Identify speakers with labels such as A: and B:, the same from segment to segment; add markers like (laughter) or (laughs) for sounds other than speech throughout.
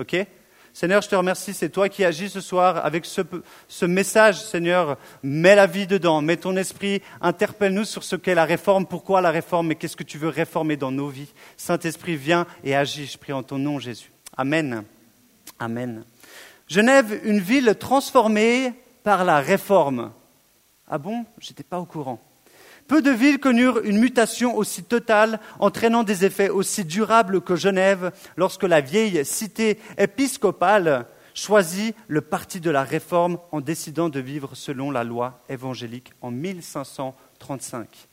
A: OK? Seigneur, je te remercie, c'est toi qui agis ce soir avec ce, message, Seigneur. Mets la vie dedans, mets ton esprit, interpelle-nous sur ce qu'est la réforme, pourquoi la réforme et qu'est-ce que tu veux réformer dans nos vies. Saint-Esprit, viens et agis, je prie en ton nom, Jésus. Amen. Amen. Genève, une ville transformée par la réforme. Ah bon? J'étais pas au courant. Peu de villes connurent une mutation aussi totale, entraînant des effets aussi durables que Genève, lorsque la vieille cité épiscopale choisit le parti de la réforme en décidant de vivre selon la loi évangélique en 1535.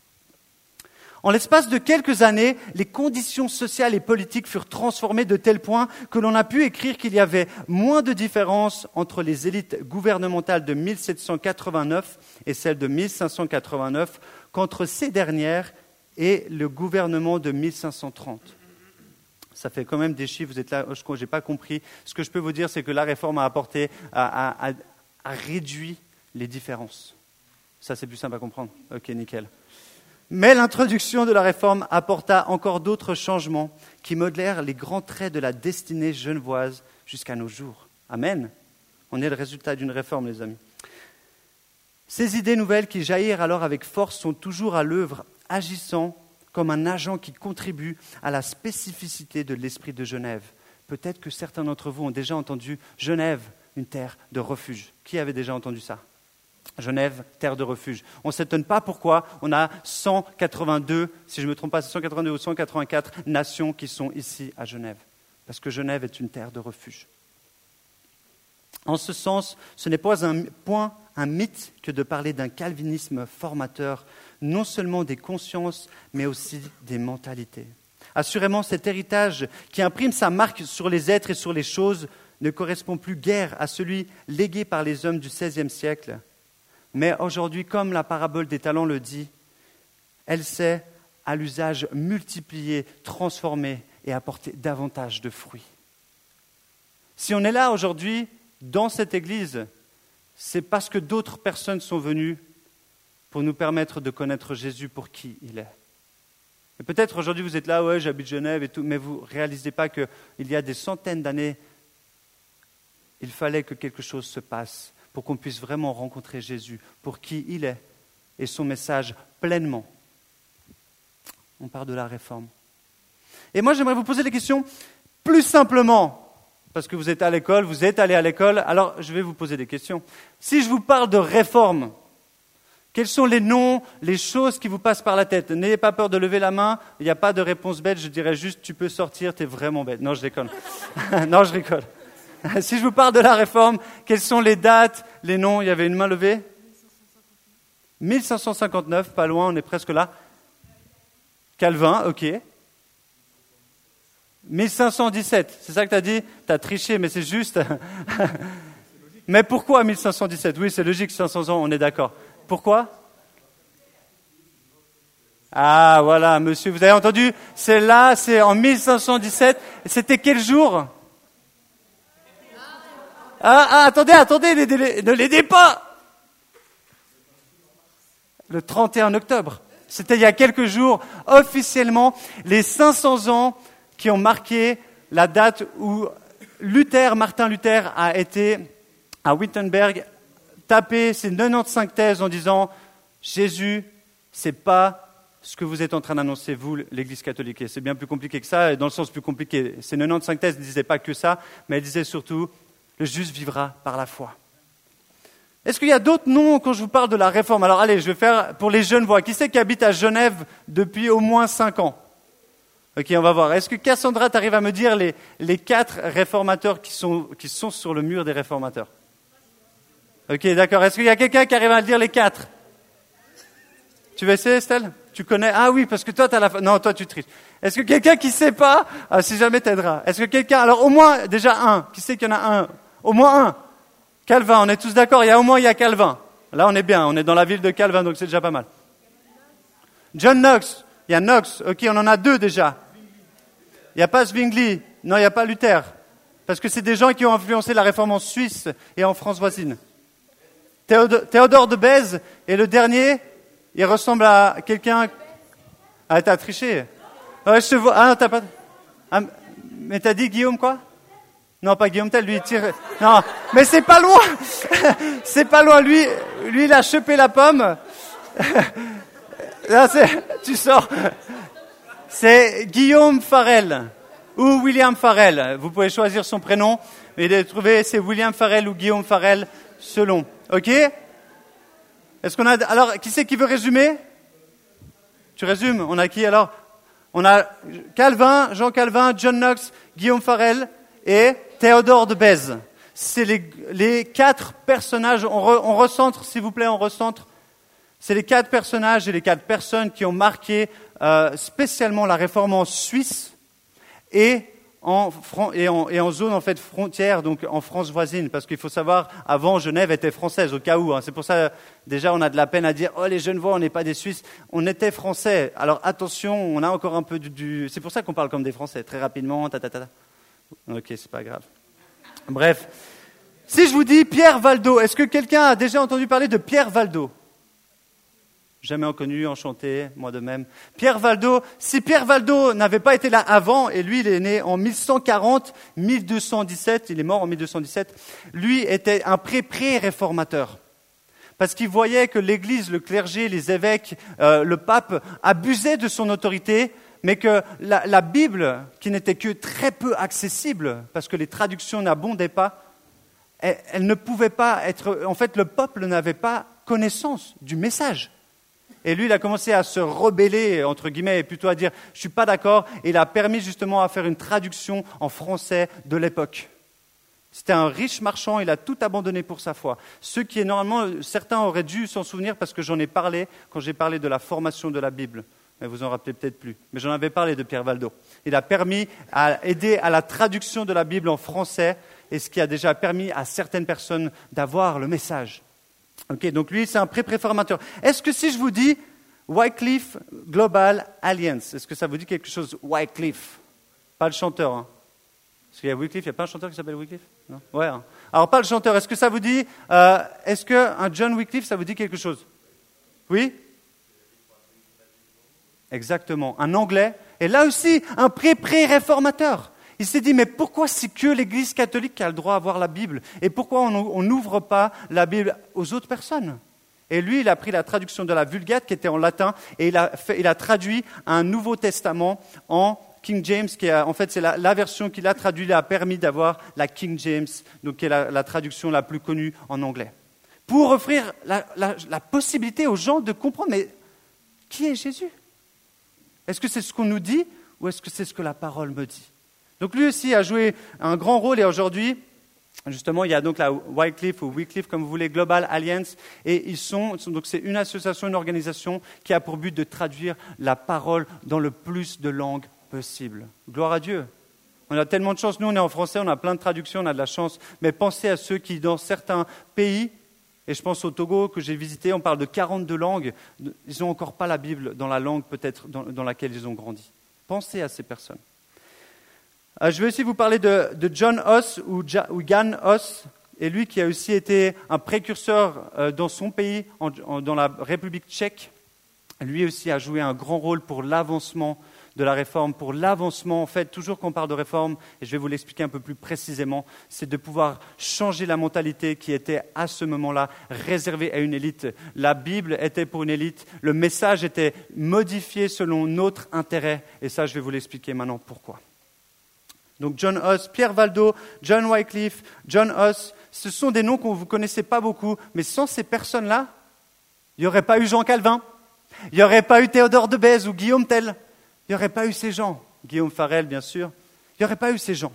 A: En l'espace de quelques années, les conditions sociales et politiques furent transformées de tel point que l'on a pu écrire qu'il y avait moins de différence entre les élites gouvernementales de 1789 et celles de 1589 qu'entre ces dernières et le gouvernement de 1530. Ça fait quand même des chiffres, vous êtes là, je n'ai pas compris. Ce que je peux vous dire, c'est que la réforme a apporté, a, réduit les différences. Ça, c'est plus simple à comprendre. Ok, nickel. Mais l'introduction de la réforme apporta encore d'autres changements qui modelèrent les grands traits de la destinée genevoise jusqu'à nos jours. Amen. On est le résultat d'une réforme, les amis. Ces idées nouvelles qui jaillirent alors avec force sont toujours à l'œuvre, agissant comme un agent qui contribue à la spécificité de l'esprit de Genève. Peut-être que certains d'entre vous ont déjà entendu Genève, une terre de refuge. Qui avait déjà entendu ça? Genève, terre de refuge. On ne s'étonne pas pourquoi on a 182, si je ne me trompe pas, 182 ou 184 nations qui sont ici à Genève. Parce que Genève est une terre de refuge. En ce sens, ce n'est pas un point un mythe que de parler d'un calvinisme formateur, non seulement des consciences, mais aussi des mentalités. Assurément, cet héritage qui imprime sa marque sur les êtres et sur les choses ne correspond plus guère à celui légué par les hommes du XVIe siècle. Mais aujourd'hui, comme la parabole des talents le dit, elle sait, à l'usage multiplié, transformer et apporter davantage de fruits. Si on est là aujourd'hui, dans cette Église, c'est parce que d'autres personnes sont venues pour nous permettre de connaître Jésus pour qui il est. Et peut-être aujourd'hui vous êtes là, ouais, j'habite Genève et tout, mais vous ne réalisez pas qu'il y a des centaines d'années, il fallait que quelque chose se passe pour qu'on puisse vraiment rencontrer Jésus pour qui il est et son message pleinement. On parle de la réforme. Et moi, j'aimerais vous poser des questions plus simplement parce que vous êtes à l'école, vous êtes allé à l'école, alors je vais vous poser des questions. Si je vous parle de réforme, quels sont les noms, les choses qui vous passent par la tête? N'ayez pas peur de lever la main, il n'y a pas de réponse bête, je dirais juste tu peux sortir, tu es vraiment bête. Non, je déconne. (laughs) non, je rigole. (laughs) si je vous parle de la réforme, quelles sont les dates, les noms? Il y avait une main levée? 1559, pas loin, on est presque là. Calvin, ok. 1517, c'est ça que tu as dit? Tu as triché, mais c'est juste. (laughs) mais pourquoi 1517 Oui, c'est logique, 500 ans, on est d'accord. Pourquoi? Ah, voilà, monsieur, vous avez entendu? C'est là, c'est en 1517. C'était quel jour? Ah, ah, attendez, attendez, ne l'aidez pas Le 31 octobre. C'était il y a quelques jours, officiellement, les 500 ans qui ont marqué la date où Luther, Martin Luther, a été à Wittenberg taper ses 95 thèses en disant Jésus, c'est pas ce que vous êtes en train d'annoncer, vous, l'Église catholique. Et c'est bien plus compliqué que ça, et dans le sens plus compliqué. Ces 95 thèses ne disaient pas que ça, mais elles disaient surtout Le juste vivra par la foi. Est-ce qu'il y a d'autres noms quand je vous parle de la réforme? Alors allez, je vais faire pour les jeunes voix. Qui c'est qui habite à Genève depuis au moins 5 ans? Ok, on va voir. Est-ce que Cassandra, t'arrives à me dire les, les quatre réformateurs qui sont, qui sont sur le mur des réformateurs? Ok, d'accord. Est-ce qu'il y a quelqu'un qui arrive à dire les quatre? Tu veux essayer, Estelle? Tu connais? Ah oui, parce que toi, tu as la... Non, toi, tu triches. Est-ce que quelqu'un qui sait pas? Ah, Si jamais t'aidera. Est-ce que quelqu'un... Alors, au moins, déjà un. Qui sait qu'il y en a un? Au moins un. Calvin, on est tous d'accord? Il y a au moins, il y a Calvin. Là, on est bien. On est dans la ville de Calvin, donc c'est déjà pas mal. John Knox. Il y a Knox. Ok, on en a deux déjà. Il n'y a pas Zwingli, non, il n'y a pas Luther. Parce que c'est des gens qui ont influencé la réforme en Suisse et en France voisine. Théodore de Bèze est le dernier. Il ressemble à quelqu'un. Ah, t'as triché. Ouais, te vois. Ah, non, t'as pas. Ah, mais t'as dit Guillaume quoi? Non, pas Guillaume Tell, lui, il. Non, mais c'est pas loin. (laughs) c'est pas loin. Lui, lui, il a chopé la pomme. (laughs) Là, tu sors. C'est Guillaume Farrell ou William Farrell. Vous pouvez choisir son prénom, mais de trouver c'est William Farrell ou Guillaume Farrell selon. Ok? Est-ce qu'on a alors qui c'est qui veut résumer? Tu résumes? On a qui alors? On a Calvin, Jean Calvin, John Knox, Guillaume Farrell et Théodore de Bèze. C'est les, quatre personnages. On, recentre, s'il vous plaît, on recentre. C'est les quatre personnages et les quatre personnes qui ont marqué euh, spécialement la réforme en Suisse et en, et en, zone en fait frontière, donc en France voisine, parce qu'il faut savoir, avant Genève était française au cas où. Hein. C'est pour ça déjà on a de la peine à dire oh les Genevois, on n'est pas des Suisses, on était français. Alors attention, on a encore un peu du. C'est pour ça qu'on parle comme des Français très rapidement. Ta, ta. Ok, c'est pas grave. Bref, si je vous dis Pierre Valdo, est-ce que quelqu'un a déjà entendu parler de Pierre Valdo? Jamais connu, enchanté, moi de même. Pierre Valdo, si Pierre Valdo n'avait pas été là avant, et lui il est né en 1140, 1217, il est mort en 1217, lui était un pré-pré-réformateur. Parce qu'il voyait que l'Église, le clergé, les évêques, euh, le pape abusaient de son autorité, mais que la, Bible, qui n'était que très peu accessible, parce que les traductions n'abondaient pas, elle ne pouvait pas être. En fait, le peuple n'avait pas connaissance du message. Et lui, il a commencé à se rebeller, entre guillemets, et plutôt à dire Je ne suis pas d'accord. Et il a permis justement à faire une traduction en français de l'époque. C'était un riche marchand, il a tout abandonné pour sa foi. Ce qui est normalement, certains auraient dû s'en souvenir parce que j'en ai parlé quand j'ai parlé de la formation de la Bible. Mais vous en rappelez peut-être plus. Mais j'en avais parlé de Pierre Valdo. Il a permis à aider à la traduction de la Bible en français, et ce qui a déjà permis à certaines personnes d'avoir le message. Ok, donc lui, c'est un pré-préformateur. Est-ce que si je vous dis Wycliffe Global Alliance, est-ce que ça vous dit quelque chose Wycliffe? Pas le chanteur. Hein. Parce qu'il y a Wycliffe, il n'y a pas un chanteur qui s'appelle Wycliffe? Non? Ouais. Hein. Alors, pas le chanteur. Est-ce que ça vous dit. Euh, est-ce qu'un John Wycliffe, ça vous dit quelque chose? Oui? Exactement. Un anglais. Et là aussi, un pré-pré-réformateur. Il s'est dit, mais pourquoi c'est que l'Église catholique qui a le droit à la Bible? Et pourquoi on n'ouvre pas la Bible aux autres personnes? Et lui, il a pris la traduction de la Vulgate qui était en latin et il a, traduit un Nouveau Testament en King James, qui a, en fait c'est la, version qu'il a traduite, a permis d'avoir la King James, donc qui est la, traduction la plus connue en anglais. Pour offrir la possibilité aux gens de comprendre, mais qui est Jésus? Est-ce que c'est ce qu'on nous dit ou est-ce que c'est ce que la parole me dit? Donc lui aussi a joué un grand rôle et aujourd'hui, justement, il y a donc la Wycliffe ou Wycliffe, comme vous voulez, Global Alliance, et ils sont, donc c'est une association, une organisation qui a pour but de traduire la parole dans le plus de langues possible. Gloire à Dieu. On a tellement de chance. Nous, on est en français, on a plein de traductions, on a de la chance. Mais pensez à ceux qui, dans certains pays, et je pense au Togo que j'ai visité, on parle de 42 langues, ils n'ont encore pas la Bible dans la langue peut-être dans laquelle ils ont grandi. Pensez à ces personnes. Euh, je vais aussi vous parler de, John Hoss ou, Jan Hoss, et lui qui a aussi été un précurseur euh, dans son pays, dans la République tchèque. Lui aussi a joué un grand rôle pour l'avancement de la réforme, pour l'avancement, en fait, toujours qu'on parle de réforme, et je vais vous l'expliquer un peu plus précisément, c'est de pouvoir changer la mentalité qui était à ce moment-là réservée à une élite. La Bible était pour une élite, le message était modifié selon notre intérêt, et ça, je vais vous l'expliquer maintenant pourquoi. Donc John Huss, Pierre Valdo, John Wycliffe, John Huss, ce sont des noms qu'on vous connaissez pas beaucoup, mais sans ces personnes-là, il n'y aurait pas eu Jean Calvin, il n'y aurait pas eu Théodore de Bèze ou Guillaume Tell, il n'y aurait pas eu ces gens, Guillaume Farel bien sûr, il n'y aurait pas eu ces gens.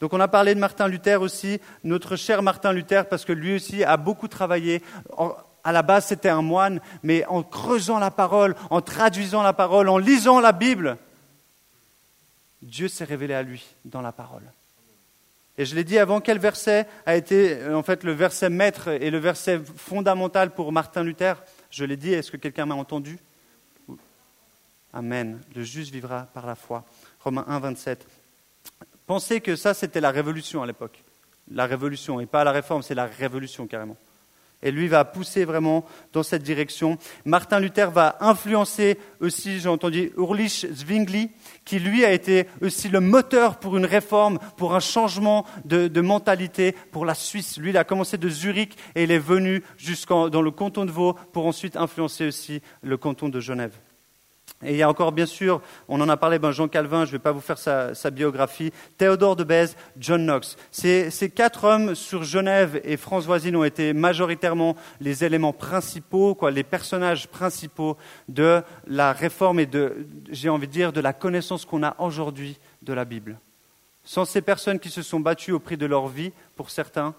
A: Donc on a parlé de Martin Luther aussi, notre cher Martin Luther, parce que lui aussi a beaucoup travaillé. À la base, c'était un moine, mais en creusant la parole, en traduisant la parole, en lisant la Bible, Dieu s'est révélé à lui dans la parole. Et je l'ai dit avant, quel verset a été en fait le verset maître et le verset fondamental pour Martin Luther? Je l'ai dit, est-ce que quelqu'un m'a entendu? Amen. Le juste vivra par la foi. Romains 1, 27. Pensez que ça, c'était la révolution à l'époque. La révolution, et pas la réforme, c'est la révolution carrément. Et lui va pousser vraiment dans cette direction. Martin Luther va influencer aussi, j'ai entendu, Ulrich Zwingli, qui lui a été aussi le moteur pour une réforme, pour un changement de, mentalité pour la Suisse. Lui, il a commencé de Zurich et il est venu jusqu'en dans le canton de Vaud pour ensuite influencer aussi le canton de Genève. Et il y a encore, bien sûr, on en a parlé, ben Jean Calvin, je ne vais pas vous faire sa, biographie, Théodore de Bèze, John Knox. Ces, quatre hommes sur Genève et France voisine ont été majoritairement les éléments principaux, quoi, les personnages principaux de la réforme et de, j'ai envie de dire, de la connaissance qu'on a aujourd'hui de la Bible. Sans ces personnes qui se sont battues au prix de leur vie, pour certains,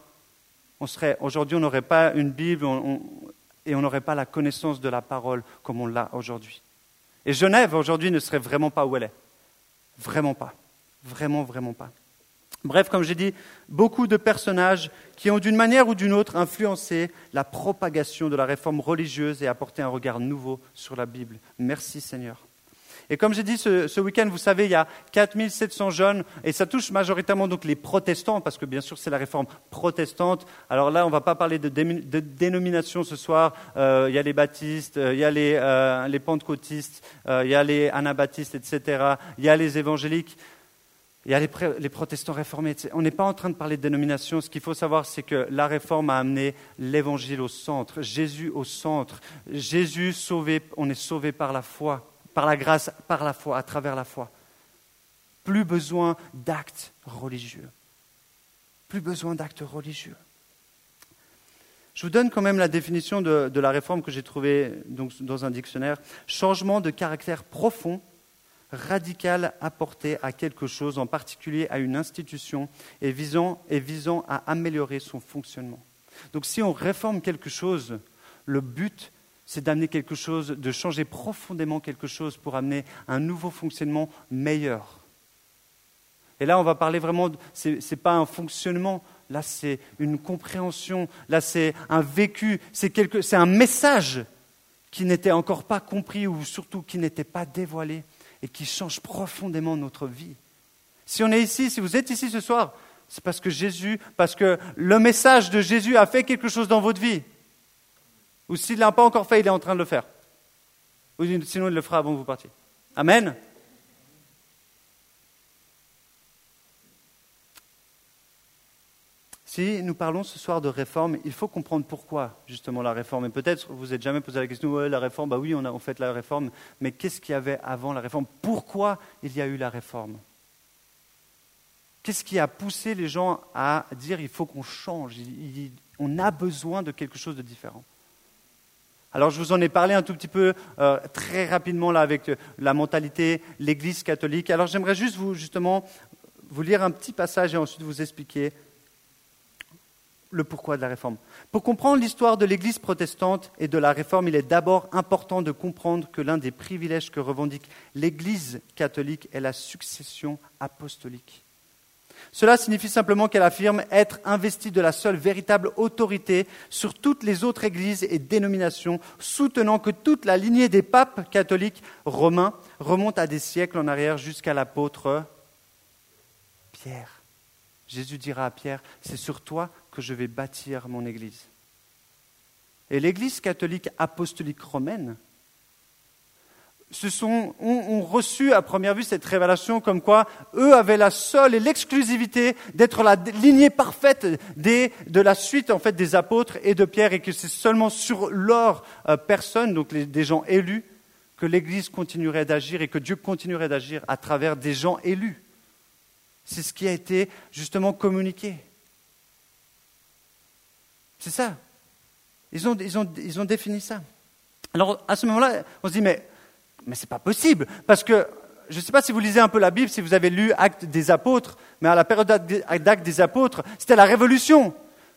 A: on serait, aujourd'hui, on n'aurait pas une Bible et on n'aurait pas la connaissance de la parole comme on l'a aujourd'hui. Et Genève, aujourd'hui, ne serait vraiment pas où elle est. Vraiment pas. Vraiment, vraiment pas. Bref, comme j'ai dit, beaucoup de personnages qui ont d'une manière ou d'une autre influencé la propagation de la réforme religieuse et apporté un regard nouveau sur la Bible. Merci Seigneur. Et comme j'ai dit ce, week-end, vous savez, il y a 4700 jeunes, et ça touche majoritairement donc les protestants, parce que bien sûr c'est la réforme protestante. Alors là, on ne va pas parler de, dénomination ce soir. Euh, il y a les baptistes, euh, il y a les, euh, pentecôtistes, il y a les anabaptistes, etc. Il y a les évangéliques. Il y a les, les, protestants réformés. On n'est pas en train de parler de dénomination. Ce qu'il faut savoir, c'est que la réforme a amené l'évangile au centre, Jésus au centre. Jésus sauvé, on est sauvé par la foi par la grâce, par la foi, à travers la foi. Plus besoin d'actes religieux. Plus besoin d'actes religieux. Je vous donne quand même la définition de, la réforme que j'ai trouvée dans un dictionnaire. Changement de caractère profond, radical apporté à quelque chose, en particulier à une institution, et visant, et visant à améliorer son fonctionnement. Donc si on réforme quelque chose, le but, c'est d'amener quelque chose, de changer profondément quelque chose pour amener un nouveau fonctionnement meilleur. Et là, on va parler vraiment, ce n'est pas un fonctionnement, là c'est une compréhension, là c'est un vécu, c'est un message qui n'était encore pas compris ou surtout qui n'était pas dévoilé et qui change profondément notre vie. Si on est ici, si vous êtes ici ce soir, c'est parce que Jésus, parce que le message de Jésus a fait quelque chose dans votre vie. Ou s'il ne l'a pas encore fait, il est en train de le faire. Sinon, il le fera avant que vous partiez. Amen. Si nous parlons ce soir de réforme, il faut comprendre pourquoi justement la réforme. Et peut-être vous n'êtes jamais posé la question, la réforme, bah oui, on a fait la réforme, mais qu'est-ce qu'il y avait avant la réforme? Pourquoi il y a eu la réforme? Qu'est-ce qui a poussé les gens à dire il faut qu'on change, on a besoin de quelque chose de différent alors je vous en ai parlé un tout petit peu euh, très rapidement là avec euh, la mentalité, l'Église catholique. Alors j'aimerais juste vous justement vous lire un petit passage et ensuite vous expliquer le pourquoi de la réforme. Pour comprendre l'histoire de l'Église protestante et de la réforme, il est d'abord important de comprendre que l'un des privilèges que revendique l'Église catholique est la succession apostolique. Cela signifie simplement qu'elle affirme être investie de la seule véritable autorité sur toutes les autres églises et dénominations, soutenant que toute la lignée des papes catholiques romains remonte à des siècles en arrière jusqu'à l'apôtre Pierre. Jésus dira à Pierre, c'est sur toi que je vais bâtir mon église. Et l'église catholique apostolique romaine se sont, ont, reçu à première vue cette révélation comme quoi eux avaient la seule et l'exclusivité d'être la lignée parfaite de la suite en fait des apôtres et de Pierre et que c'est seulement sur leur euh, personne, donc des gens élus, que l'Église continuerait d'agir et que Dieu continuerait d'agir à travers des gens élus. C'est ce qui a été justement communiqué. C'est ça. Ils ont, ils, ont, ils ont défini ça. Alors à ce moment-là, on se dit, mais mais ce n'est pas possible, parce que je ne sais pas si vous lisez un peu la Bible, si vous avez lu Actes des Apôtres, mais à la période d'Actes des Apôtres, c'était la révolution.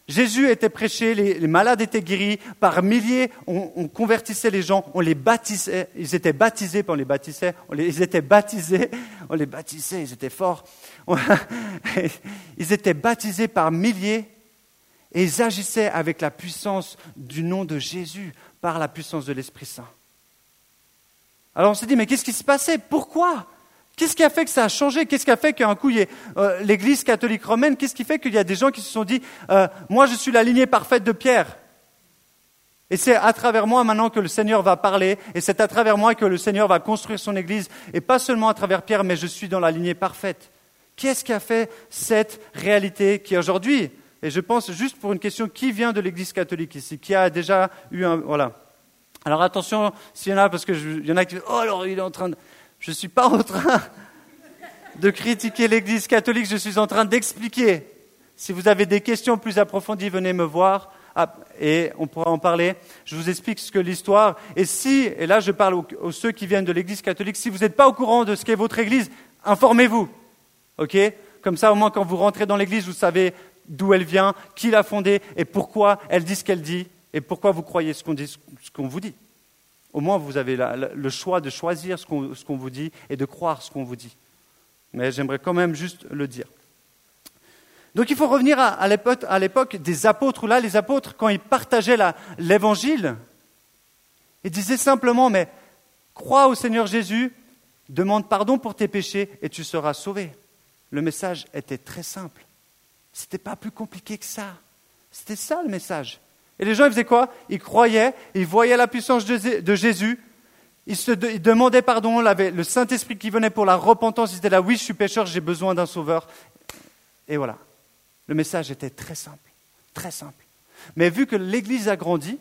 A: Jésus était prêché, les, malades étaient guéris, par milliers, on, convertissait les gens, on les baptisait, ils étaient baptisés, on les baptisait, ils étaient baptisés, on les baptisait, ils étaient forts. (laughs) ils étaient baptisés par milliers et ils agissaient avec la puissance du nom de Jésus, par la puissance de l'Esprit Saint. Alors on s'est dit, mais qu'est-ce qui s'est passé Pourquoi? Qu'est-ce qui a fait que ça a changé? Qu'est-ce qui a fait qu'un coup, euh, l'Église catholique romaine, qu'est-ce qui fait qu'il y a des gens qui se sont dit, euh, moi je suis la lignée parfaite de Pierre. Et c'est à travers moi maintenant que le Seigneur va parler, et c'est à travers moi que le Seigneur va construire son Église, et pas seulement à travers Pierre, mais je suis dans la lignée parfaite. Qu'est-ce qui a fait cette réalité qui aujourd'hui, et je pense juste pour une question, qui vient de l'Église catholique ici, qui a déjà eu un... Voilà. Alors attention, s'il y en a, parce qu'il y en a qui disent, oh alors il est en train de... Je ne suis pas en train de critiquer l'Église catholique, je suis en train d'expliquer. Si vous avez des questions plus approfondies, venez me voir ah, et on pourra en parler. Je vous explique ce que l'histoire. Et si, et là je parle aux, ceux qui viennent de l'Église catholique, si vous n'êtes pas au courant de ce qu'est votre Église, informez-vous. OK? Comme ça, au moins, quand vous rentrez dans l'Église, vous savez d'où elle vient, qui l'a fondée et pourquoi elle dit ce qu'elle dit et pourquoi vous croyez ce qu'on vous dit? Au moins, vous avez le choix de choisir ce qu'on vous dit et de croire ce qu'on vous dit. Mais j'aimerais quand même juste le dire. Donc il faut revenir à, l'époque des apôtres, où là, les apôtres, quand ils partageaient l'évangile, ils disaient simplement, mais crois au Seigneur Jésus, demande pardon pour tes péchés et tu seras sauvé. Le message était très simple. Ce n'était pas plus compliqué que ça. C'était ça le message. Et les gens, ils faisaient quoi? Ils croyaient, ils voyaient la puissance de Jésus, ils, se, demandaient pardon, avait le Saint-Esprit qui venait pour la repentance, ils étaient là, oui, je suis pécheur, j'ai besoin d'un sauveur. Et voilà. Le message était très simple, très simple. Mais vu que l'Église a grandi,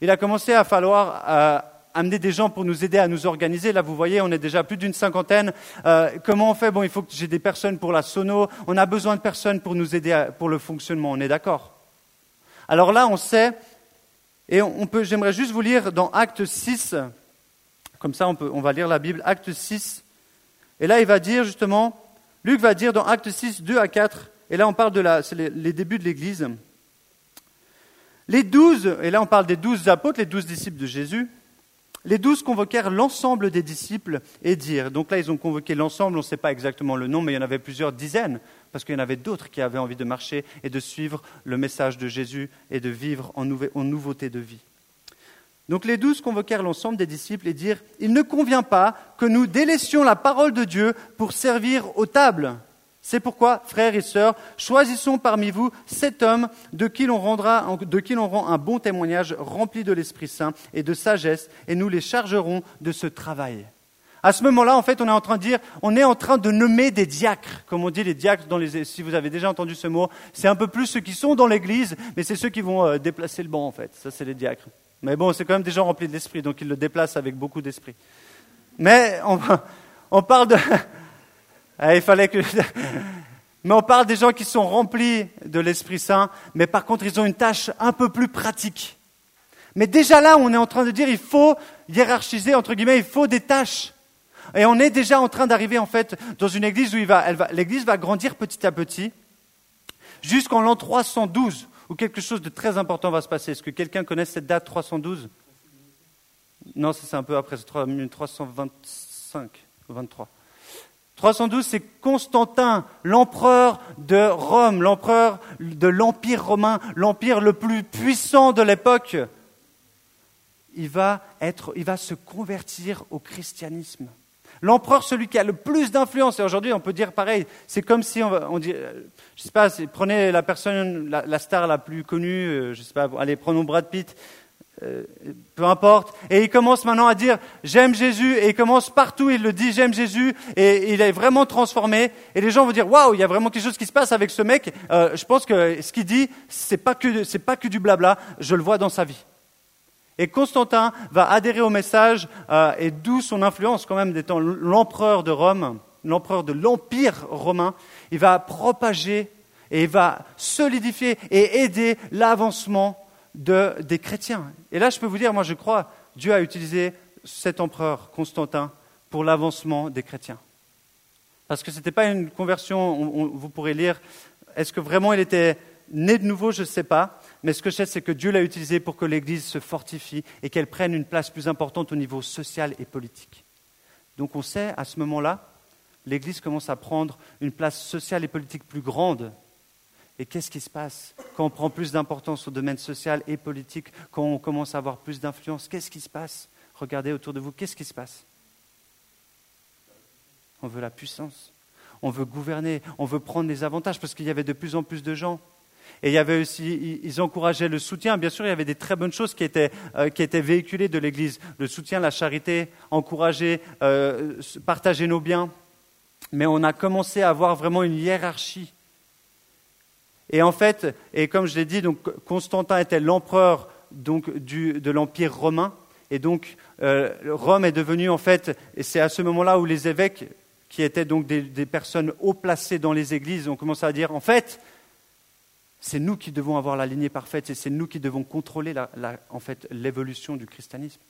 A: il a commencé à falloir euh, amener des gens pour nous aider à nous organiser. Là, vous voyez, on est déjà plus d'une cinquantaine. Euh, comment on fait? Bon, il faut que j'ai des personnes pour la sono. On a besoin de personnes pour nous aider pour le fonctionnement. On est d'accord? Alors là, on sait, et on peut, j'aimerais juste vous lire dans Acte 6, comme ça on, peut, on va lire la Bible, Acte 6. Et là, il va dire justement, Luc va dire dans Acte 6, 2 à 4, et là, on parle de la, c'est les, débuts de l'Église. Les douze, et là on parle des douze apôtres, les douze disciples de Jésus, les douze convoquèrent l'ensemble des disciples et dirent, donc là ils ont convoqué l'ensemble, on ne sait pas exactement le nom, mais il y en avait plusieurs dizaines, parce qu'il y en avait d'autres qui avaient envie de marcher et de suivre le message de Jésus et de vivre en, en nouveauté de vie. Donc les douze convoquèrent l'ensemble des disciples et dirent, il ne convient pas que nous délaissions la parole de Dieu pour servir aux tables. C'est pourquoi, frères et sœurs, choisissons parmi vous sept hommes de qui l'on rendra, de qui l'on rend un bon témoignage rempli de l'Esprit Saint et de sagesse, et nous les chargerons de ce travail. À ce moment-là, en fait, on est en train de dire, on est en train de nommer des diacres, comme on dit les diacres dans les, si vous avez déjà entendu ce mot, c'est un peu plus ceux qui sont dans l'église, mais c'est ceux qui vont euh, déplacer le banc, en fait. Ça, c'est les diacres. Mais bon, c'est quand même des gens remplis d'esprit, donc ils le déplacent avec beaucoup d'esprit. Mais on, (laughs) parle de, il fallait que. (laughs) mais on parle des gens qui sont remplis de l'Esprit Saint, mais par contre, ils ont une tâche un peu plus pratique. Mais déjà là, on est en train de dire, il faut hiérarchiser, entre guillemets, il faut des tâches. Et on est déjà en train d'arriver, en fait, dans une église où il va, l'église va grandir petit à petit, jusqu'en l'an 312, où quelque chose de très important va se passer. Est-ce que quelqu'un connaît cette date 312 Non, c'est un peu après, c'est 325, 23. 312, c'est Constantin, l'empereur de Rome, l'empereur de l'Empire romain, l'empire le plus puissant de l'époque. Il va, être, il se convertir au christianisme. L'empereur, celui qui a le plus d'influence, et aujourd'hui on peut dire pareil, c'est comme si on, dit, je sais pas, prenez la personne, la, la, star la plus connue, euh, je sais pas, allez, prenons Brad Pitt, euh, peu importe. Et il commence maintenant à dire j'aime Jésus et il commence partout, il le dit j'aime Jésus et il est vraiment transformé. Et les gens vont dire waouh, il y a vraiment quelque chose qui se passe avec ce mec. Euh, je pense que ce qu'il dit, c'est pas que c'est pas que du blabla. Je le vois dans sa vie. Et Constantin va adhérer au message euh, et d'où son influence quand même d'étant l'empereur de Rome, l'empereur de l'empire romain. Il va propager et il va solidifier et aider l'avancement des chrétiens. Et là, je peux vous dire, moi je crois, Dieu a utilisé cet empereur, Constantin, pour l'avancement des chrétiens. Parce que ce n'était pas une conversion, vous pourrez lire, est-ce que vraiment il était né de nouveau, je ne sais pas, mais ce que je sais, c'est que Dieu l'a utilisé pour que l'Église se fortifie et qu'elle prenne une place plus importante au niveau social et politique. Donc on sait, à ce moment-là, l'Église commence à prendre une place sociale et politique plus grande et qu'est-ce qui se passe quand on prend plus d'importance au domaine social et politique, quand on commence à avoir plus d'influence? Qu'est-ce qui se passe? Regardez autour de vous, qu'est-ce qui se passe? On veut la puissance, on veut gouverner, on veut prendre les avantages parce qu'il y avait de plus en plus de gens. Et il y avait aussi, ils encourageaient le soutien. Bien sûr, il y avait des très bonnes choses qui étaient, euh, qui étaient véhiculées de l'Église. Le soutien, la charité, encourager, euh, partager nos biens. Mais on a commencé à avoir vraiment une hiérarchie. Et en fait, et comme je l'ai dit, donc Constantin était l'empereur donc du, de l'empire romain. Et donc euh, Rome est devenue en fait, et c'est à ce moment-là où les évêques, qui étaient donc des, personnes haut placées dans les églises, ont commencé à dire en fait, c'est nous qui devons avoir la lignée parfaite et c'est nous qui devons contrôler en fait, l'évolution du christianisme.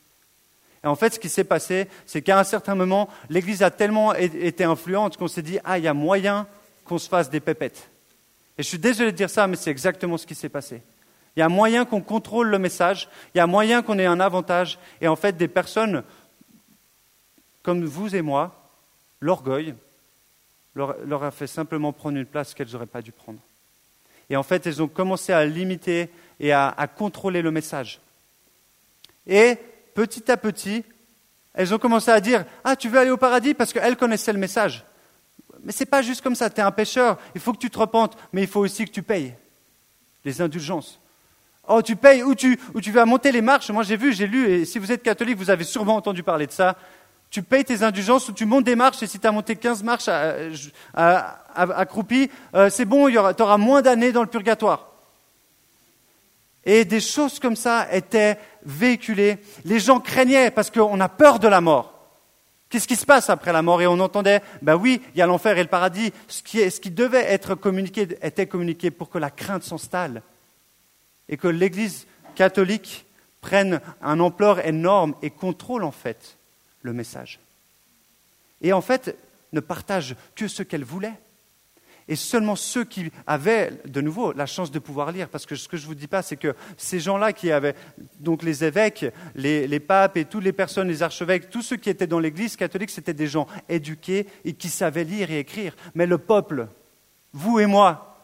A: Et en fait, ce qui s'est passé, c'est qu'à un certain moment, l'Église a tellement été influente qu'on s'est dit, ah, il y a moyen qu'on se fasse des pépettes. Et je suis désolé de dire ça, mais c'est exactement ce qui s'est passé. Il y a moyen qu'on contrôle le message, il y a moyen qu'on ait un avantage. Et en fait, des personnes comme vous et moi, l'orgueil leur, leur a fait simplement prendre une place qu'elles n'auraient pas dû prendre. Et en fait, elles ont commencé à limiter et à, contrôler le message. Et petit à petit, elles ont commencé à dire Ah, tu veux aller au paradis parce qu'elles connaissaient le message. Mais ce n'est pas juste comme ça, tu es un pécheur, il faut que tu te repentes, mais il faut aussi que tu payes les indulgences. Oh, tu payes ou tu, ou tu vas monter les marches. Moi, j'ai vu, j'ai lu, et si vous êtes catholique, vous avez sûrement entendu parler de ça tu payes tes indulgences ou tu montes des marches et si tu as monté 15 marches accroupies, euh, c'est bon, tu auras moins d'années dans le purgatoire. Et des choses comme ça étaient véhiculées. Les gens craignaient parce qu'on a peur de la mort. Qu'est-ce qui se passe après la mort? Et on entendait, ben oui, il y a l'enfer et le paradis. Ce qui, devait être communiqué était communiqué pour que la crainte s'installe et que l'Église catholique prenne un ampleur énorme et contrôle en fait le message. Et en fait, ne partage que ce qu'elle voulait. Et seulement ceux qui avaient, de nouveau, la chance de pouvoir lire, parce que ce que je ne vous dis pas, c'est que ces gens-là qui avaient, donc les évêques, les, papes et toutes les personnes, les archevêques, tous ceux qui étaient dans l'Église catholique, c'était des gens éduqués et qui savaient lire et écrire. Mais le peuple, vous et moi,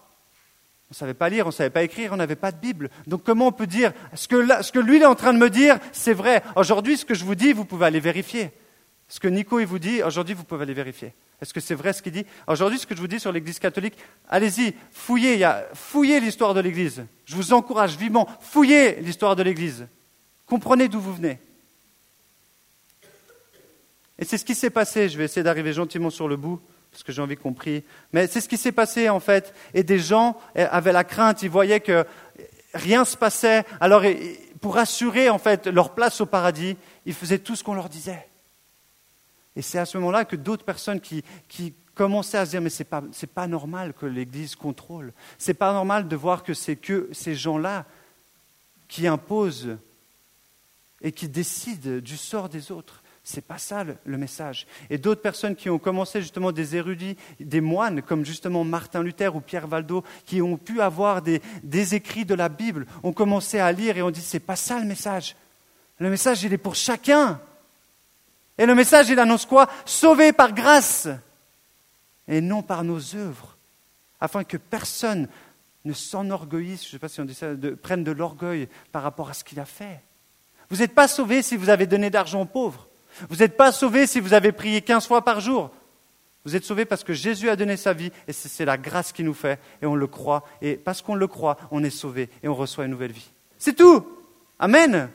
A: on ne savait pas lire, on ne savait pas écrire, on n'avait pas de Bible. Donc comment on peut dire ce que, ce lui est en train de me dire, c'est vrai. Aujourd'hui, ce que je vous dis, vous pouvez aller vérifier. Ce que Nico il vous dit, aujourd'hui, vous pouvez aller vérifier. Est-ce que c'est vrai ce qu'il dit Aujourd'hui, ce que je vous dis sur l'Église catholique, allez-y, fouillez, fouillez l'histoire de l'Église. Je vous encourage vivement, fouillez l'histoire de l'Église. Comprenez d'où vous venez. Et c'est ce qui s'est passé. Je vais essayer d'arriver gentiment sur le bout parce que j'ai envie qu'on prie. Mais c'est ce qui s'est passé en fait. Et des gens avaient la crainte, ils voyaient que rien se passait. Alors pour assurer en fait leur place au paradis, ils faisaient tout ce qu'on leur disait. Et c'est à ce moment-là que d'autres personnes qui, commençaient à se dire mais c'est pas pas normal que l'Église contrôle. C'est pas normal de voir que c'est que ces gens-là qui imposent et qui décident du sort des autres. C'est pas ça le, message. Et d'autres personnes qui ont commencé justement des érudits, des moines comme justement Martin Luther ou Pierre Valdo, qui ont pu avoir des, écrits de la Bible, ont commencé à lire et ont dit c'est pas ça le message. Le message il est pour chacun. Et le message il annonce quoi Sauvé par grâce et non par nos œuvres, afin que personne ne s'enorgueillisse, je ne sais pas si on dit ça, de, prenne de l'orgueil par rapport à ce qu'il a fait. Vous n'êtes pas sauvé si vous avez donné d'argent aux pauvres. Vous n'êtes pas sauvé si vous avez prié 15 fois par jour. Vous êtes sauvé parce que Jésus a donné sa vie et c'est la grâce qui nous fait et on le croit. Et parce qu'on le croit, on est sauvé et on reçoit une nouvelle vie. C'est tout. Amen.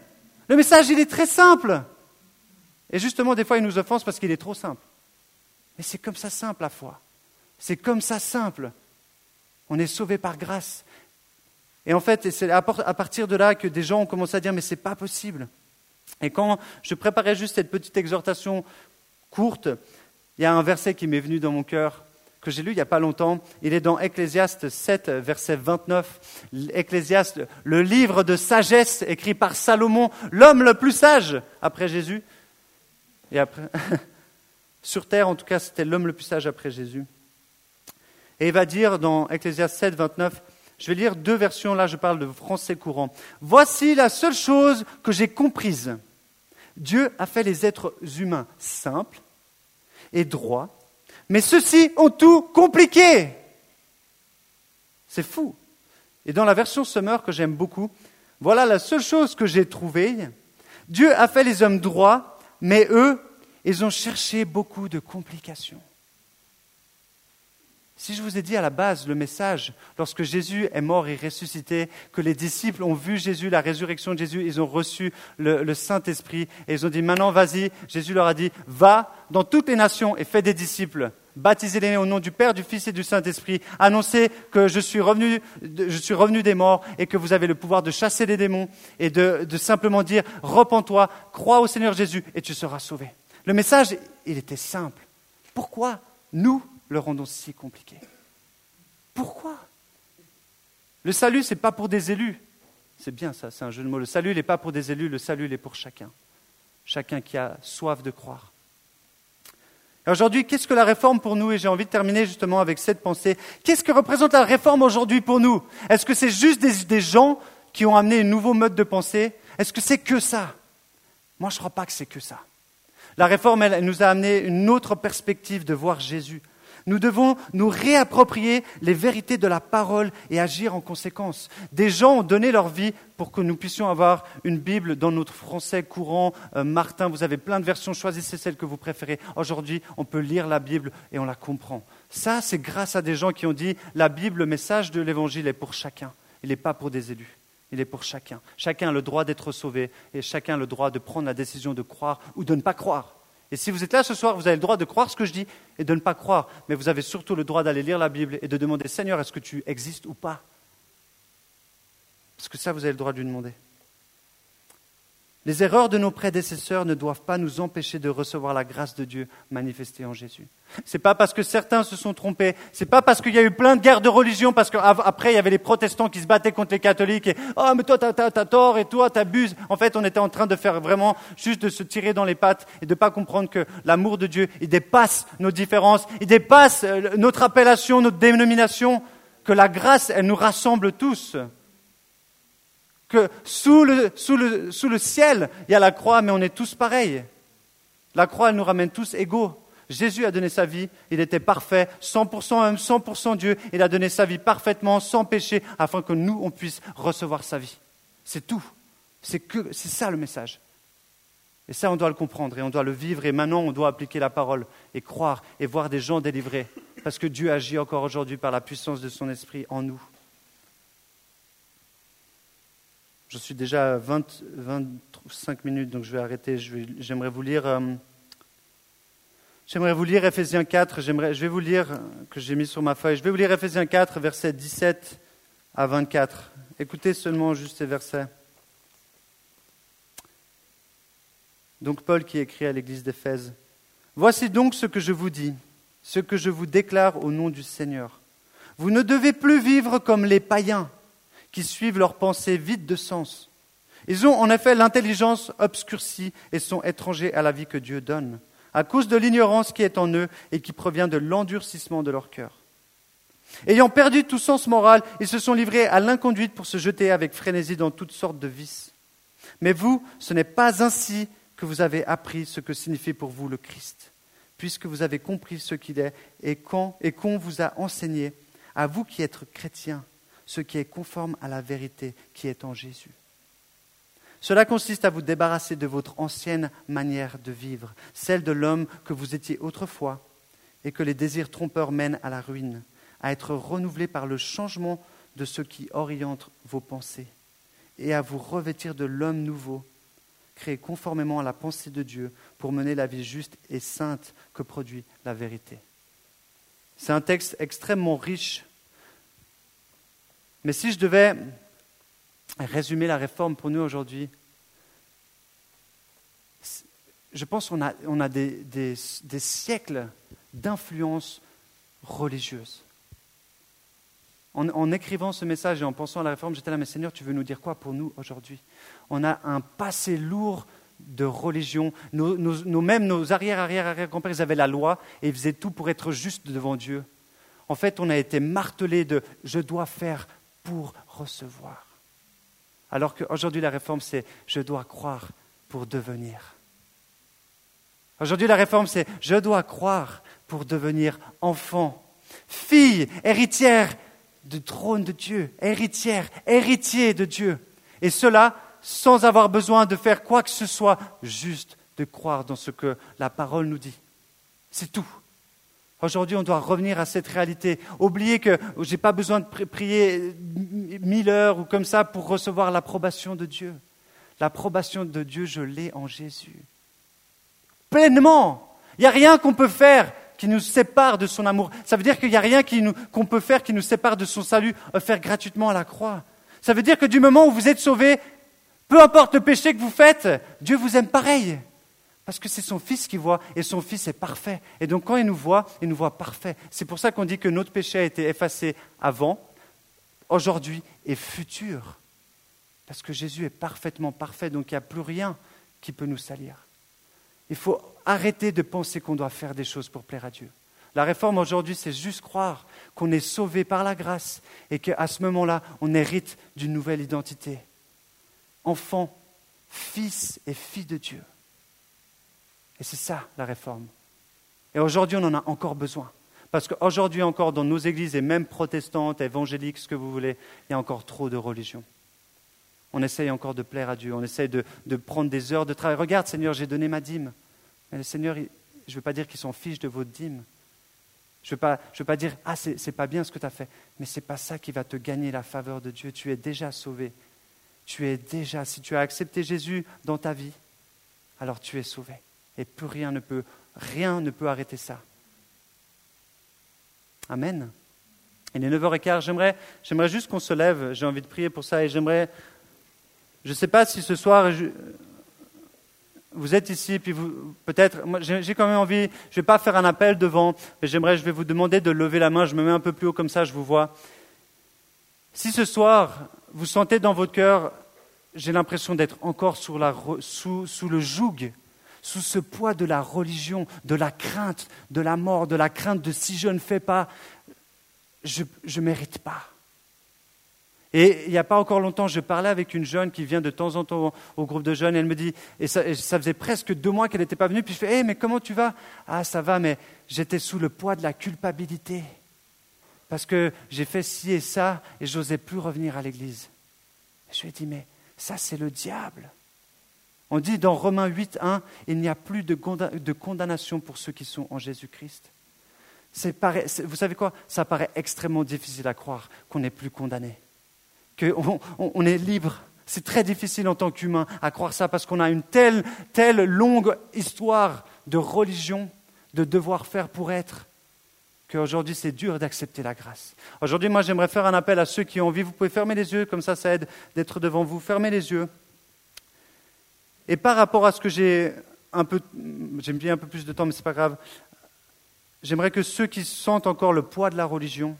A: Le message, il est très simple. Et justement, des fois, il nous offense parce qu'il est trop simple. Mais c'est comme ça simple la foi. C'est comme ça simple. On est sauvé par grâce. Et en fait, c'est à partir de là que des gens ont commencé à dire mais c'est pas possible. Et quand je préparais juste cette petite exhortation courte, il y a un verset qui m'est venu dans mon cœur, que j'ai lu il n'y a pas longtemps. Il est dans Ecclésiaste 7, verset 29. Ecclésiaste, le livre de sagesse écrit par Salomon, l'homme le plus sage après Jésus. Et après, (laughs) sur terre, en tout cas, c'était l'homme le plus sage après Jésus. Et il va dire dans Ecclésiaste 7, 29, je vais lire deux versions, là je parle de français courant. Voici la seule chose que j'ai comprise. Dieu a fait les êtres humains simples et droits, mais ceux-ci ont tout compliqué. C'est fou. Et dans la version Summer que j'aime beaucoup, voilà la seule chose que j'ai trouvée. Dieu a fait les hommes droits, mais eux, ils ont cherché beaucoup de complications. Si je vous ai dit à la base le message, lorsque Jésus est mort et ressuscité, que les disciples ont vu Jésus, la résurrection de Jésus, ils ont reçu le, Saint-Esprit et ils ont dit maintenant vas-y, Jésus leur a dit va dans toutes les nations et fais des disciples, baptisez-les au nom du Père, du Fils et du Saint-Esprit, annoncez que je suis, revenu, je suis revenu des morts et que vous avez le pouvoir de chasser les démons et de, de simplement dire repens-toi, crois au Seigneur Jésus et tu seras sauvé. Le message, il était simple. Pourquoi nous le rendons si compliqué Pourquoi? Le salut, ce n'est pas pour des élus. C'est bien ça, c'est un jeu de mots. Le salut, n'est pas pour des élus, le salut, est pour chacun. Chacun qui a soif de croire. Aujourd'hui, qu'est-ce que la réforme pour nous? Et j'ai envie de terminer justement avec cette pensée. Qu'est-ce que représente la réforme aujourd'hui pour nous? Est-ce que c'est juste des, gens qui ont amené un nouveau mode de pensée? Est-ce que c'est que ça? Moi, je ne crois pas que c'est que ça. La réforme, elle, nous a amené une autre perspective de voir Jésus. Nous devons nous réapproprier les vérités de la parole et agir en conséquence. Des gens ont donné leur vie pour que nous puissions avoir une Bible dans notre français courant. Euh, Martin, vous avez plein de versions, choisissez celle que vous préférez. Aujourd'hui, on peut lire la Bible et on la comprend. Ça, c'est grâce à des gens qui ont dit la Bible, le message de l'Évangile est pour chacun. Il n'est pas pour des élus. Il est pour chacun. Chacun a le droit d'être sauvé et chacun a le droit de prendre la décision de croire ou de ne pas croire. Et si vous êtes là ce soir, vous avez le droit de croire ce que je dis et de ne pas croire. Mais vous avez surtout le droit d'aller lire la Bible et de demander Seigneur, est-ce que tu existes ou pas? Parce que ça, vous avez le droit de lui demander. Les erreurs de nos prédécesseurs ne doivent pas nous empêcher de recevoir la grâce de Dieu manifestée en Jésus. Ce n'est pas parce que certains se sont trompés, ce n'est pas parce qu'il y a eu plein de guerres de religion, parce qu'après il y avait les protestants qui se battaient contre les catholiques et oh mais toi t'as as, tort et toi t'abuses. En fait, on était en train de faire vraiment juste de se tirer dans les pattes et de pas comprendre que l'amour de Dieu il dépasse nos différences, il dépasse euh, notre appellation, notre dénomination, que la grâce elle nous rassemble tous que sous le, ciel, il y a la croix, mais on est tous pareils. La croix, elle nous ramène tous égaux. Jésus a donné sa vie, il était parfait, 100% homme, 100% Dieu, il a donné sa vie parfaitement, sans péché, afin que nous, on puisse recevoir sa vie. C'est tout. C'est, c'est ça le message. Et ça, on doit le comprendre et on doit le vivre. Et maintenant, on doit appliquer la parole et croire et voir des gens délivrés. Parce que Dieu agit encore aujourd'hui par la puissance de son esprit en nous. Je suis déjà à 20, 25 minutes, donc je vais arrêter. J'aimerais vous lire. Euh, j'aimerais vous lire Ephésiens 4. Je vais vous lire, que j'ai mis sur ma feuille. Je vais vous lire Ephésiens 4, versets 17 à 24. Écoutez seulement juste ces versets. Donc Paul qui écrit à l'église d'Éphèse. Voici donc ce que je vous dis, ce que je vous déclare au nom du Seigneur. Vous ne devez plus vivre comme les païens qui suivent leurs pensées vides de sens. Ils ont en effet l'intelligence obscurcie et sont étrangers à la vie que Dieu donne, à cause de l'ignorance qui est en eux et qui provient de l'endurcissement de leur cœur. Ayant perdu tout sens moral, ils se sont livrés à l'inconduite pour se jeter avec frénésie dans toutes sortes de vices. Mais vous, ce n'est pas ainsi que vous avez appris ce que signifie pour vous le Christ, puisque vous avez compris ce qu'il est et qu'on vous a enseigné, à vous qui êtes chrétiens ce qui est conforme à la vérité qui est en Jésus. Cela consiste à vous débarrasser de votre ancienne manière de vivre, celle de l'homme que vous étiez autrefois, et que les désirs trompeurs mènent à la ruine, à être renouvelé par le changement de ce qui oriente vos pensées, et à vous revêtir de l'homme nouveau, créé conformément à la pensée de Dieu pour mener la vie juste et sainte que produit la vérité. C'est un texte extrêmement riche mais si je devais résumer la réforme pour nous aujourd'hui, je pense qu'on a, des, siècles d'influence religieuse. En, écrivant ce message et en pensant à la réforme, j'étais là, mais Seigneur, tu veux nous dire quoi pour nous aujourd'hui? On a un passé lourd de religion. Nos, nos, nos arrière, arrière, grands-pères, ils avaient la loi et ils faisaient tout pour être justes devant Dieu. En fait, on a été martelé de je dois faire pour recevoir. Alors qu'aujourd'hui, la réforme, c'est je dois croire pour devenir. Aujourd'hui, la réforme, c'est je dois croire pour devenir enfant, fille, héritière du trône de Dieu, héritière, héritier de Dieu. Et cela sans avoir besoin de faire quoi que ce soit, juste de croire dans ce que la parole nous dit. C'est tout. Aujourd'hui, on doit revenir à cette réalité. Oublier que je n'ai pas besoin de prier mille heures ou comme ça pour recevoir l'approbation de Dieu. L'approbation de Dieu, je l'ai en Jésus. Pleinement. Il n'y a rien qu'on peut faire qui nous sépare de son amour. Ça veut dire qu'il n'y a rien qu'on peut faire qui nous sépare de son salut, offert gratuitement à la croix. Ça veut dire que du moment où vous êtes sauvé, peu importe le péché que vous faites, Dieu vous aime pareil. Parce que c'est son Fils qui voit, et son Fils est parfait. Et donc quand il nous voit, il nous voit parfait. C'est pour ça qu'on dit que notre péché a été effacé avant, aujourd'hui et futur. Parce que Jésus est parfaitement parfait, donc il n'y a plus rien qui peut nous salir. Il faut arrêter de penser qu'on doit faire des choses pour plaire à Dieu. La réforme aujourd'hui, c'est juste croire qu'on est sauvé par la grâce et qu'à ce moment-là, on hérite d'une nouvelle identité. Enfant, fils et fille de Dieu. Et c'est ça la réforme. Et aujourd'hui, on en a encore besoin. Parce qu'aujourd'hui encore, dans nos églises, et même protestantes, évangéliques, ce que vous voulez, il y a encore trop de religion. On essaye encore de plaire à Dieu, on essaye de, prendre des heures de travail. Regarde, Seigneur, j'ai donné ma dîme. Mais Seigneur, je ne veux pas dire qu'il s'en fiche de votre dîme. Je ne veux, veux, pas dire, ah, c'est pas bien ce que tu as fait. Mais ce n'est pas ça qui va te gagner la faveur de Dieu. Tu es déjà sauvé. Tu es déjà, si tu as accepté Jésus dans ta vie, alors tu es sauvé. Et plus rien ne peut, rien ne peut arrêter ça. Amen. Il est 9h15. J'aimerais, j'aimerais juste qu'on se lève. J'ai envie de prier pour ça. Et j'aimerais, je ne sais pas si ce soir, vous êtes ici, puis vous, peut-être, j'ai quand même envie, je ne vais pas faire un appel devant, mais j'aimerais, je vais vous demander de lever la main. Je me mets un peu plus haut comme ça, je vous vois. Si ce soir, vous sentez dans votre cœur, j'ai l'impression d'être encore sous le joug sous ce poids de la religion, de la crainte, de la mort, de la crainte de si je ne fais pas, je ne mérite pas. Et il n'y a pas encore longtemps, je parlais avec une jeune qui vient de temps en temps au groupe de jeunes, et elle me dit, et ça, faisait presque deux mois qu'elle n'était pas venue, puis je fais, hé, mais comment tu vas? Ah, ça va, mais j'étais sous le poids de la culpabilité, parce que j'ai fait ci et ça, et j'osais plus revenir à l'église. Je lui ai dit, mais ça, c'est le diable. On dit dans Romains 8, 1, il n'y a plus de condamnation pour ceux qui sont en Jésus-Christ. Vous savez quoi? Ça paraît extrêmement difficile à croire qu'on n'est plus condamné, qu'on on est libre. C'est très difficile en tant qu'humain à croire ça parce qu'on a une telle, telle longue histoire de religion, de devoir faire pour être, qu'aujourd'hui c'est dur d'accepter la grâce. Aujourd'hui, moi j'aimerais faire un appel à ceux qui ont envie. Vous pouvez fermer les yeux, comme ça ça aide d'être devant vous. Fermez les yeux. Et par rapport à ce que j'ai un peu, j'ai mis un peu plus de temps, mais ce n'est pas grave, j'aimerais que ceux qui sentent encore le poids de la religion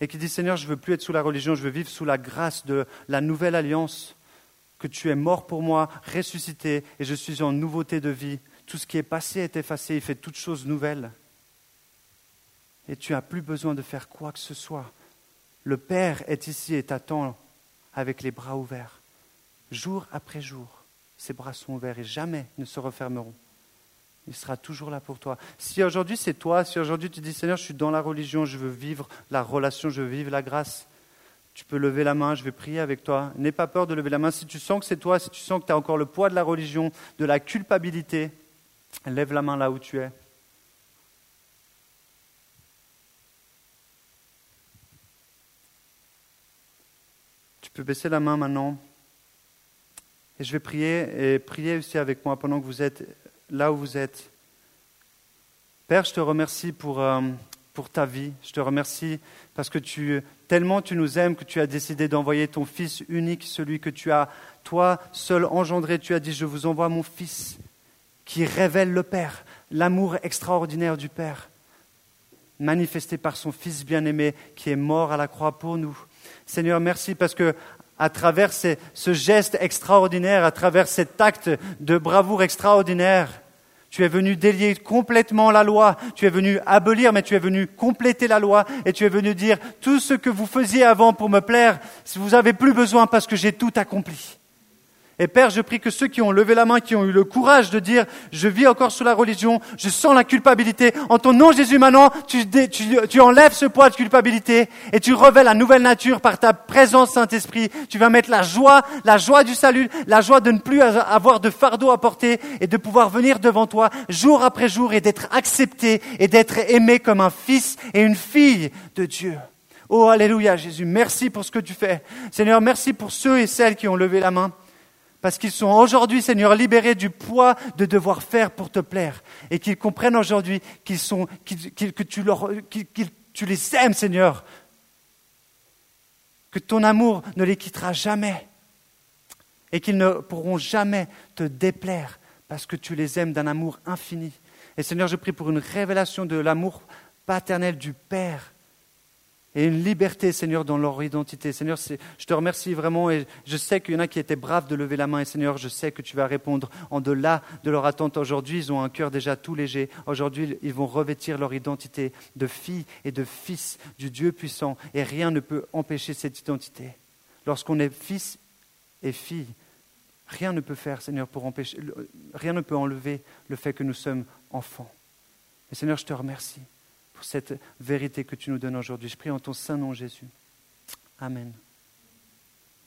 A: et qui disent Seigneur, je veux plus être sous la religion, je veux vivre sous la grâce de la nouvelle alliance, que tu es mort pour moi, ressuscité, et je suis en nouveauté de vie. Tout ce qui est passé est effacé, il fait toutes choses nouvelles. Et tu n'as plus besoin de faire quoi que ce soit. Le Père est ici et t'attend avec les bras ouverts, jour après jour ses bras sont ouverts et jamais ne se refermeront. Il sera toujours là pour toi. Si aujourd'hui c'est toi, si aujourd'hui tu dis Seigneur, je suis dans la religion, je veux vivre la relation, je veux vivre la grâce, tu peux lever la main, je vais prier avec toi. N'aie pas peur de lever la main. Si tu sens que c'est toi, si tu sens que tu as encore le poids de la religion, de la culpabilité, lève la main là où tu es. Tu peux baisser la main maintenant. Et je vais prier et prier aussi avec moi pendant que vous êtes là où vous êtes. Père, je te remercie pour, euh, pour ta vie. Je te remercie parce que tellement tu nous aimes que tu as décidé d'envoyer ton Fils unique, celui que tu as, toi seul engendré. Tu as dit, je vous envoie mon Fils qui révèle le Père, l'amour extraordinaire du Père, manifesté par son Fils bien-aimé qui est mort à la croix pour nous. Seigneur, merci parce que à travers ce geste extraordinaire, à travers cet acte de bravoure extraordinaire, tu es venu délier complètement la loi, tu es venu abolir, mais tu es venu compléter la loi, et tu es venu dire, tout ce que vous faisiez avant pour me plaire, vous n'avez plus besoin parce que j'ai tout accompli. Et Père, je prie que ceux qui ont levé la main, qui ont eu le courage de dire, je vis encore sous la religion, je sens la culpabilité, en ton nom Jésus maintenant, tu, enlèves ce poids de culpabilité et tu revêts la nouvelle nature par ta présence Saint-Esprit. Tu vas mettre la joie, la joie du salut, la joie de ne plus avoir de fardeau à porter et de pouvoir venir devant toi jour après jour et d'être accepté et d'être aimé comme un fils et une fille de Dieu. Oh, Alléluia, Jésus, merci pour ce que tu fais. Seigneur, merci pour ceux et celles qui ont levé la main parce qu'ils sont aujourd'hui, Seigneur, libérés du poids de devoir faire pour te plaire, et qu'ils comprennent aujourd'hui qu'ils sont, que tu, les aimes, Seigneur, que ton amour ne les quittera jamais, et qu'ils ne pourront jamais te déplaire, parce que tu les aimes d'un amour infini. Et Seigneur, je prie pour une révélation de l'amour paternel du Père et une liberté, Seigneur, dans leur identité. Seigneur, je te remercie vraiment et je sais qu'il y en a qui étaient braves de lever la main et Seigneur, je sais que tu vas répondre en delà de leur attente. Aujourd'hui, ils ont un cœur déjà tout léger. Aujourd'hui, ils vont revêtir leur identité de fille et de fils du Dieu puissant et rien ne peut empêcher cette identité. Lorsqu'on est fils et fille, rien ne peut faire, Seigneur, pour empêcher, rien ne peut enlever le fait que nous sommes enfants. Et Seigneur, je te remercie pour cette vérité que tu nous donnes aujourd'hui. Je prie en ton saint nom, Jésus. Amen.